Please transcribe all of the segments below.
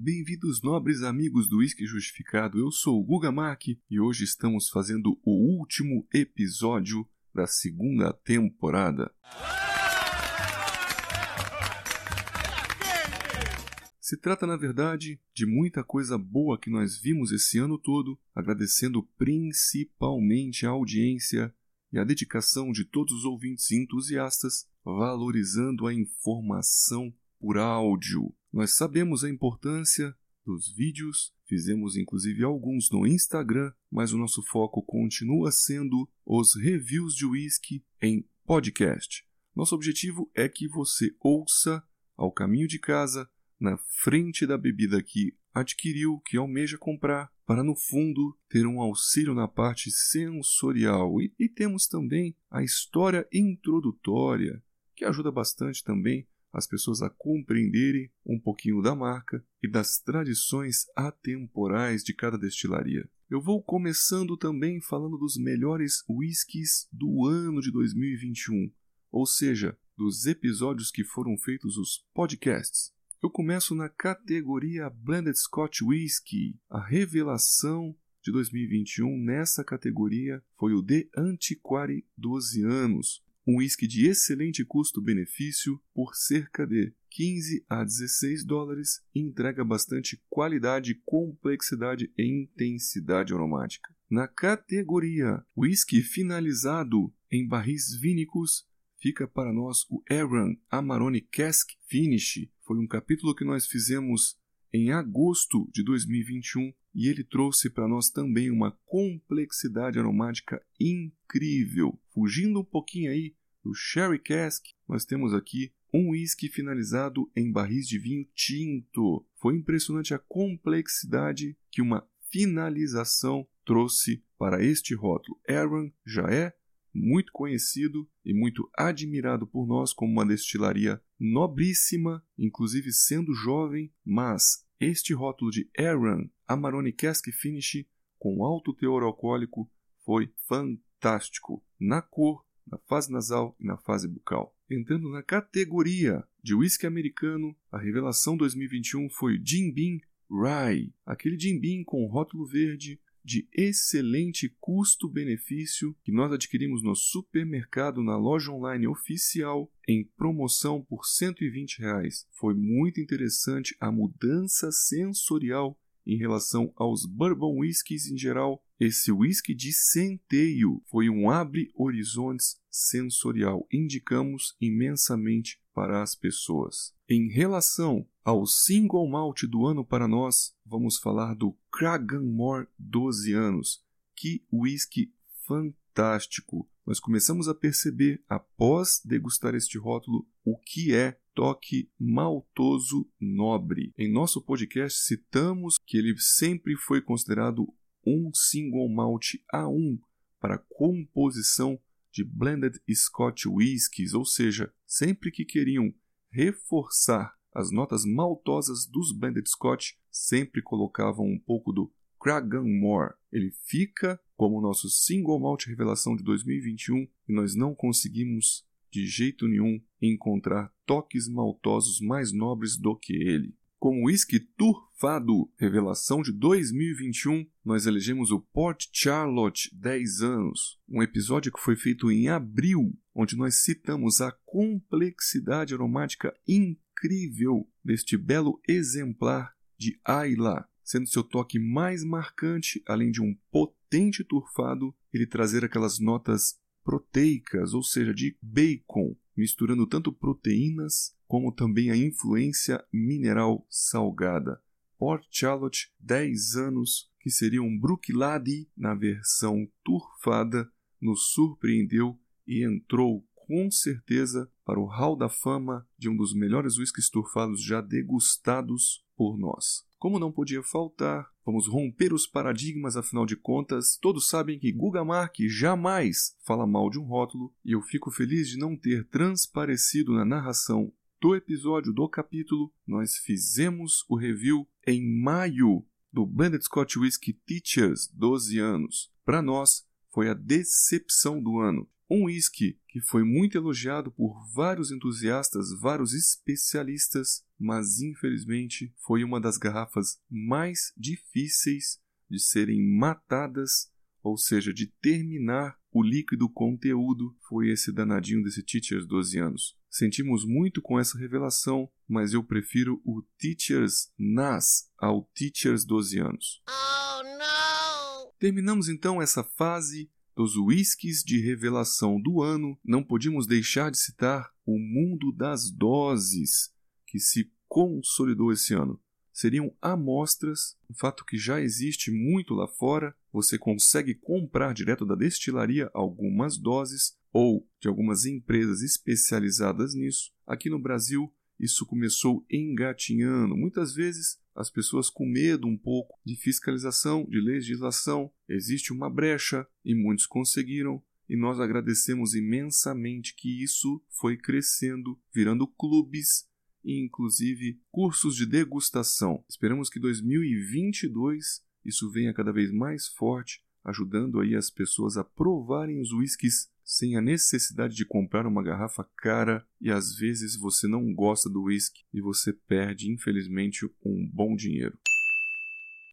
Bem-vindos, nobres amigos do Whisky Justificado. Eu sou o Guga Mark e hoje estamos fazendo o último episódio da segunda temporada. Se trata, na verdade, de muita coisa boa que nós vimos esse ano todo, agradecendo principalmente a audiência e a dedicação de todos os ouvintes entusiastas, valorizando a informação por áudio. Nós sabemos a importância dos vídeos, fizemos inclusive alguns no Instagram, mas o nosso foco continua sendo os reviews de whisky em podcast. Nosso objetivo é que você ouça ao caminho de casa na frente da bebida que adquiriu, que almeja comprar, para no fundo ter um auxílio na parte sensorial. E, e temos também a história introdutória, que ajuda bastante também as pessoas a compreenderem um pouquinho da marca e das tradições atemporais de cada destilaria. Eu vou começando também falando dos melhores whiskies do ano de 2021, ou seja, dos episódios que foram feitos os podcasts. Eu começo na categoria Blended Scotch Whisky. A revelação de 2021 nessa categoria foi o The Antiquary 12 anos, um whisky de excelente custo-benefício por cerca de 15 a 16 dólares e entrega bastante qualidade, complexidade e intensidade aromática. Na categoria whisky finalizado em barris vínicos, fica para nós o Aaron Amarone Cask Finish, foi um capítulo que nós fizemos em agosto de 2021 e ele trouxe para nós também uma complexidade aromática incrível. Fugindo um pouquinho aí do Sherry Cask, nós temos aqui um whisky finalizado em barris de vinho tinto. Foi impressionante a complexidade que uma finalização trouxe para este rótulo. Aaron já é muito conhecido e muito admirado por nós como uma destilaria nobríssima, inclusive sendo jovem, mas este rótulo de Aaron Amarone Cask Finish com alto teor alcoólico foi fantástico na cor, na fase nasal e na fase bucal. Entrando na categoria de whisky americano, a revelação 2021 foi Jim Beam Rye, aquele Jim Beam com rótulo verde de excelente custo-benefício que nós adquirimos no supermercado na loja online oficial em promoção por 120 reais. Foi muito interessante a mudança sensorial em relação aos bourbon whiskies em geral. Esse whisky de centeio foi um abre horizontes sensorial. Indicamos imensamente para as pessoas. Em relação ao single malt do ano para nós, vamos falar do Cragganmore 12 anos. Que whisky fantástico! Nós começamos a perceber, após degustar este rótulo, o que é toque maltoso nobre. Em nosso podcast citamos que ele sempre foi considerado um single malt A1 para composição de blended Scotch whiskies, ou seja, sempre que queriam reforçar as notas maltosas dos blended Scotch, sempre colocavam um pouco do Cragganmore. Ele fica como nosso single malt revelação de 2021 e nós não conseguimos de jeito nenhum encontrar toques maltosos mais nobres do que ele. Como whisky turfado, revelação de 2021, nós elegemos o Port Charlotte 10 anos, um episódio que foi feito em abril, onde nós citamos a complexidade aromática incrível deste belo exemplar de Ayla, sendo seu toque mais marcante, além de um potente turfado, ele trazer aquelas notas proteicas, ou seja, de bacon, misturando tanto proteínas como também a influência mineral salgada. Port Charlotte, 10 anos, que seria um Brooklady na versão turfada, nos surpreendeu e entrou com certeza para o hall da fama de um dos melhores whiskies turfados já degustados por nós. Como não podia faltar, vamos romper os paradigmas, afinal de contas, todos sabem que Guga Mark jamais fala mal de um rótulo, e eu fico feliz de não ter transparecido na narração do episódio do capítulo. Nós fizemos o review em maio do Blended Scotch Whisky Teachers 12 anos. Para nós, foi a decepção do ano. Um whisky que foi muito elogiado por vários entusiastas, vários especialistas, mas infelizmente foi uma das garrafas mais difíceis de serem matadas, ou seja, de terminar o líquido conteúdo, foi esse danadinho desse Teachers 12 anos. Sentimos muito com essa revelação, mas eu prefiro o Teachers NAS ao Teachers 12 anos. Oh, não! Terminamos então essa fase dos whiskies de revelação do ano. Não podíamos deixar de citar o mundo das doses, que se consolidou esse ano. Seriam amostras, um fato que já existe muito lá fora. Você consegue comprar direto da destilaria algumas doses ou de algumas empresas especializadas nisso. Aqui no Brasil, isso começou engatinhando. Muitas vezes as pessoas com medo um pouco de fiscalização, de legislação, existe uma brecha e muitos conseguiram. E nós agradecemos imensamente que isso foi crescendo, virando clubes e inclusive cursos de degustação. Esperamos que 2022 isso venha cada vez mais forte, ajudando aí as pessoas a provarem os whiskies sem a necessidade de comprar uma garrafa cara e às vezes você não gosta do whisky e você perde, infelizmente, um bom dinheiro.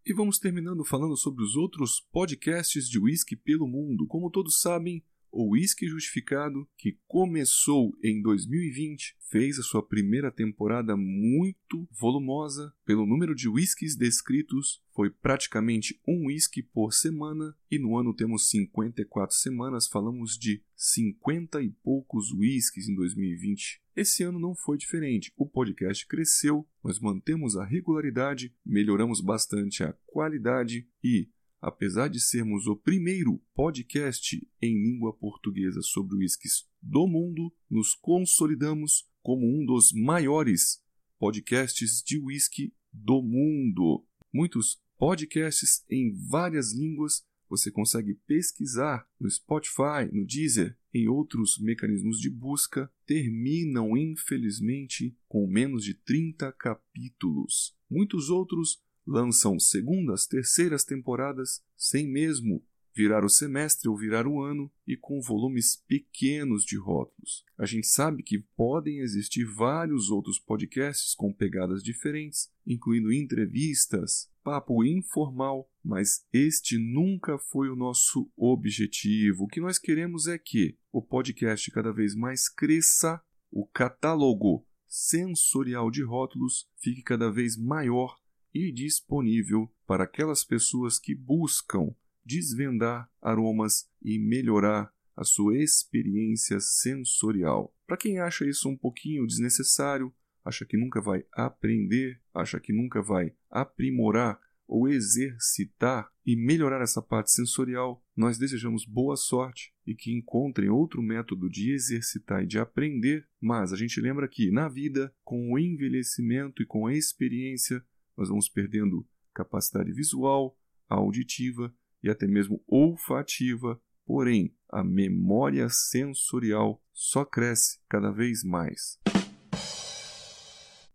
E vamos terminando falando sobre os outros podcasts de whisky pelo mundo. Como todos sabem, o Whisky Justificado, que começou em 2020, fez a sua primeira temporada muito volumosa. Pelo número de whiskies descritos, foi praticamente um whisky por semana, e no ano temos 54 semanas, falamos de 50 e poucos whiskies em 2020. Esse ano não foi diferente. O podcast cresceu, nós mantemos a regularidade, melhoramos bastante a qualidade e apesar de sermos o primeiro podcast em língua portuguesa sobre whiskies do mundo, nos consolidamos como um dos maiores podcasts de whisky do mundo. Muitos podcasts em várias línguas você consegue pesquisar no Spotify, no Deezer, em outros mecanismos de busca, terminam infelizmente com menos de 30 capítulos. Muitos outros lançam segundas, terceiras temporadas sem mesmo virar o semestre ou virar o ano e com volumes pequenos de rótulos. A gente sabe que podem existir vários outros podcasts com pegadas diferentes, incluindo entrevistas, papo informal, mas este nunca foi o nosso objetivo. O que nós queremos é que o podcast cada vez mais cresça, o catálogo sensorial de rótulos fique cada vez maior e disponível para aquelas pessoas que buscam desvendar aromas e melhorar a sua experiência sensorial. Para quem acha isso um pouquinho desnecessário, acha que nunca vai aprender, acha que nunca vai aprimorar ou exercitar e melhorar essa parte sensorial, nós desejamos boa sorte e que encontrem outro método de exercitar e de aprender, mas a gente lembra que na vida, com o envelhecimento e com a experiência, nós vamos perdendo capacidade visual, auditiva e até mesmo olfativa, porém a memória sensorial só cresce cada vez mais.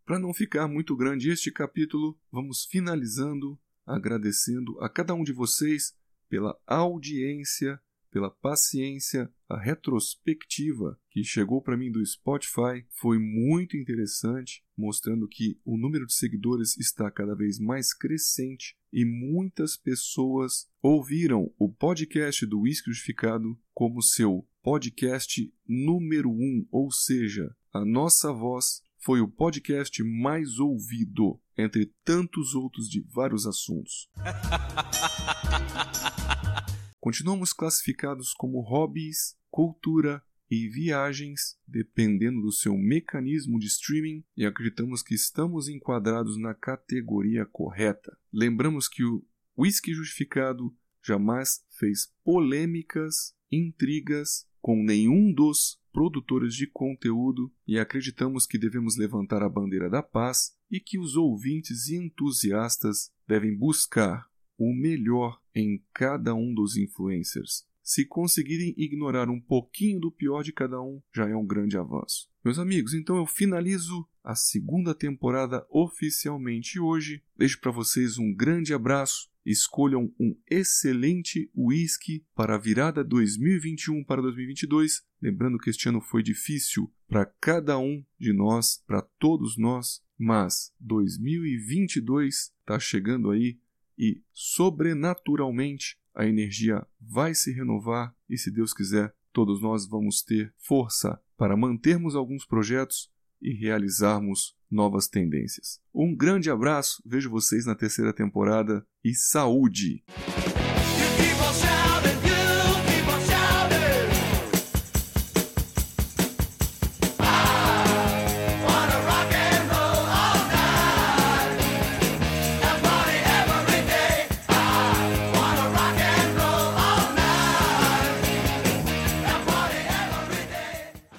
Para não ficar muito grande este capítulo, vamos finalizando agradecendo a cada um de vocês pela audiência pela paciência. A retrospectiva que chegou para mim do Spotify foi muito interessante, mostrando que o número de seguidores está cada vez mais crescente e muitas pessoas ouviram o podcast do Whisky Justificado como seu podcast número um, ou seja, a nossa voz foi o podcast mais ouvido entre tantos outros de vários assuntos. Continuamos classificados como hobbies, cultura e viagens, dependendo do seu mecanismo de streaming, e acreditamos que estamos enquadrados na categoria correta. Lembramos que o Whisky Justificado jamais fez polêmicas, intrigas com nenhum dos produtores de conteúdo e acreditamos que devemos levantar a bandeira da paz e que os ouvintes e entusiastas devem buscar o melhor em cada um dos influencers. Se conseguirem ignorar um pouquinho do pior de cada um, já é um grande avanço. Meus amigos, então eu finalizo a segunda temporada oficialmente hoje. Deixo para vocês um grande abraço. Escolham um excelente whisky para a virada 2021 para 2022. Lembrando que este ano foi difícil para cada um de nós, para todos nós, mas 2022 está chegando aí e sobrenaturalmente a energia vai se renovar e, se Deus quiser, todos nós vamos ter força para mantermos alguns projetos e realizarmos novas tendências. Um grande abraço, vejo vocês na terceira temporada e saúde!